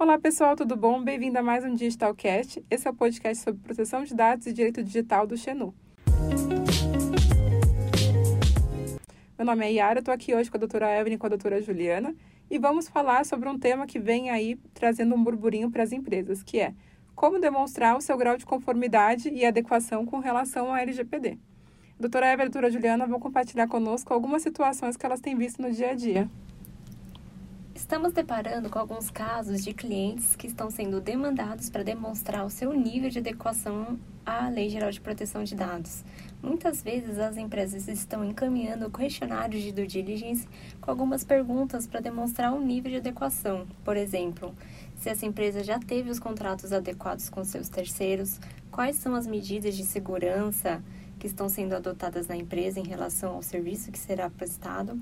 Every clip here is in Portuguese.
Olá pessoal, tudo bom? Bem-vindo a mais um Digitalcast. Esse é o podcast sobre proteção de dados e direito digital do Xenu. Meu nome é Yara, estou aqui hoje com a doutora Evelyn e com a doutora Juliana e vamos falar sobre um tema que vem aí trazendo um burburinho para as empresas, que é como demonstrar o seu grau de conformidade e adequação com relação ao LGPD. Doutora Evelyn e doutora Juliana vão compartilhar conosco algumas situações que elas têm visto no dia a dia. Estamos deparando com alguns casos de clientes que estão sendo demandados para demonstrar o seu nível de adequação à Lei Geral de Proteção de Dados. Muitas vezes as empresas estão encaminhando questionários de due diligence com algumas perguntas para demonstrar um nível de adequação. Por exemplo, se essa empresa já teve os contratos adequados com seus terceiros, quais são as medidas de segurança que estão sendo adotadas na empresa em relação ao serviço que será prestado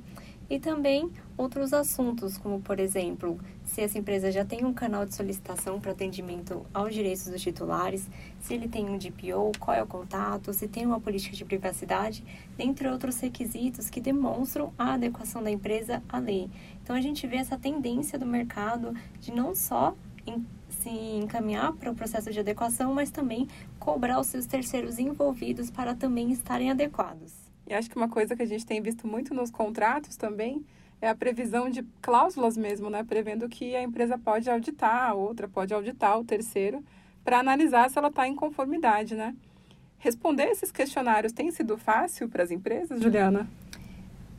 e também outros assuntos, como por exemplo, se essa empresa já tem um canal de solicitação para atendimento aos direitos dos titulares, se ele tem um DPO, qual é o contato, se tem uma política de privacidade, dentre outros requisitos que demonstram a adequação da empresa à lei. Então a gente vê essa tendência do mercado de não só se encaminhar para o processo de adequação, mas também cobrar os seus terceiros envolvidos para também estarem adequados. E acho que uma coisa que a gente tem visto muito nos contratos também é a previsão de cláusulas mesmo, né? Prevendo que a empresa pode auditar a outra, pode auditar o terceiro, para analisar se ela está em conformidade, né? Responder esses questionários tem sido fácil para as empresas, Juliana?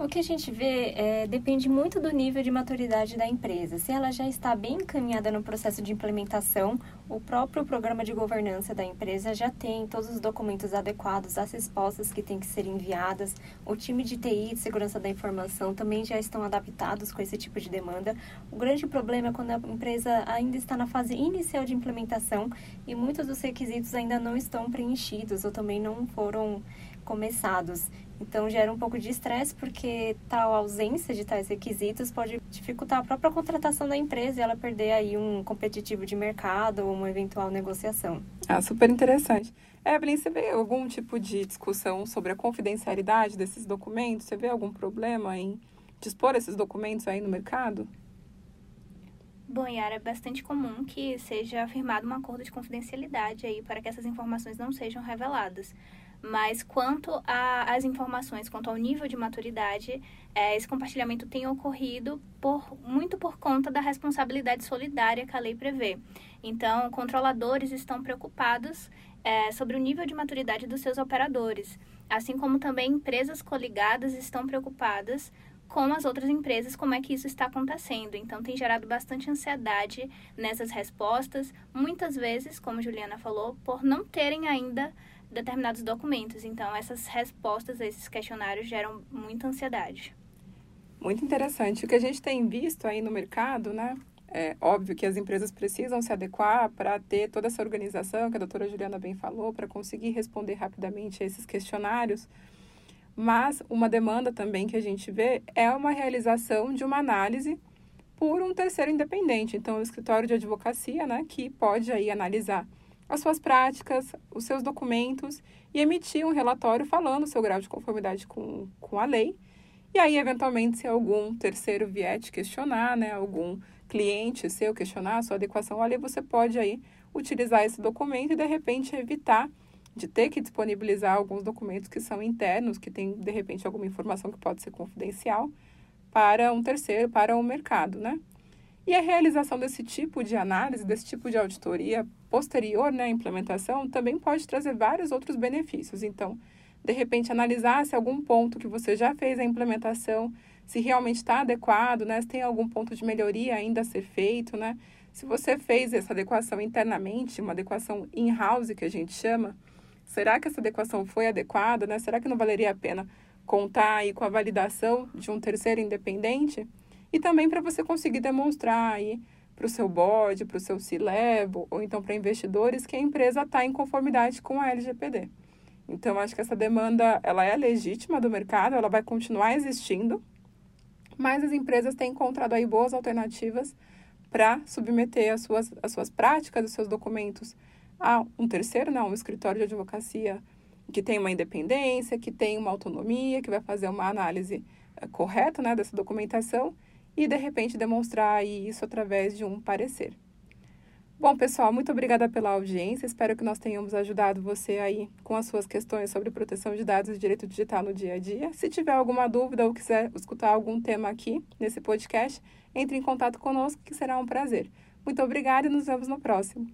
O que a gente vê é, depende muito do nível de maturidade da empresa. Se ela já está bem encaminhada no processo de implementação, o próprio programa de governança da empresa já tem todos os documentos adequados, as respostas que têm que ser enviadas, o time de TI, de segurança da informação, também já estão adaptados com esse tipo de demanda. O grande problema é quando a empresa ainda está na fase inicial de implementação e muitos dos requisitos ainda não estão preenchidos ou também não foram começados. Então gera um pouco de estresse porque tal ausência de tais requisitos pode dificultar a própria contratação da empresa e ela perder aí um competitivo de mercado ou uma eventual negociação. Ah, super interessante. Evelyn, você vê algum tipo de discussão sobre a confidencialidade desses documentos? Você vê algum problema em dispor esses documentos aí no mercado? Bom, Yara, é bastante comum que seja firmado um acordo de confidencialidade aí para que essas informações não sejam reveladas. Mas quanto às informações, quanto ao nível de maturidade, é, esse compartilhamento tem ocorrido por, muito por conta da responsabilidade solidária que a lei prevê. Então, controladores estão preocupados é, sobre o nível de maturidade dos seus operadores, assim como também empresas coligadas estão preocupadas com as outras empresas como é que isso está acontecendo. Então tem gerado bastante ansiedade nessas respostas, muitas vezes, como Juliana falou, por não terem ainda determinados documentos. Então, essas respostas a esses questionários geram muita ansiedade. Muito interessante. O que a gente tem visto aí no mercado, né? É óbvio que as empresas precisam se adequar para ter toda essa organização que a doutora Juliana bem falou, para conseguir responder rapidamente a esses questionários. Mas uma demanda também que a gente vê é uma realização de uma análise por um terceiro independente. Então, o escritório de advocacia, né, que pode aí analisar as suas práticas, os seus documentos e emitir um relatório falando o seu grau de conformidade com, com a lei. E aí, eventualmente, se algum terceiro vier te questionar, né, algum cliente seu questionar a sua adequação à lei, você pode aí utilizar esse documento e, de repente, evitar de ter que disponibilizar alguns documentos que são internos, que tem, de repente, alguma informação que pode ser confidencial para um terceiro, para o mercado, né? E a realização desse tipo de análise, desse tipo de auditoria posterior né, à implementação, também pode trazer vários outros benefícios. Então, de repente, analisar se algum ponto que você já fez a implementação, se realmente está adequado, né, se tem algum ponto de melhoria ainda a ser feito, né? Se você fez essa adequação internamente, uma adequação in-house que a gente chama, será que essa adequação foi adequada, né? Será que não valeria a pena contar aí com a validação de um terceiro independente? E também para você conseguir demonstrar aí para o seu board, para o seu C-Level, ou então para investidores que a empresa está em conformidade com a LGPD. Então, acho que essa demanda ela é legítima do mercado, ela vai continuar existindo, mas as empresas têm encontrado aí boas alternativas para submeter as suas, as suas práticas, os seus documentos a um terceiro, não, um escritório de advocacia que tem uma independência, que tem uma autonomia, que vai fazer uma análise eh, correta né, dessa documentação e de repente demonstrar isso através de um parecer. Bom, pessoal, muito obrigada pela audiência. Espero que nós tenhamos ajudado você aí com as suas questões sobre proteção de dados e direito digital no dia a dia. Se tiver alguma dúvida ou quiser escutar algum tema aqui nesse podcast, entre em contato conosco, que será um prazer. Muito obrigada e nos vemos no próximo.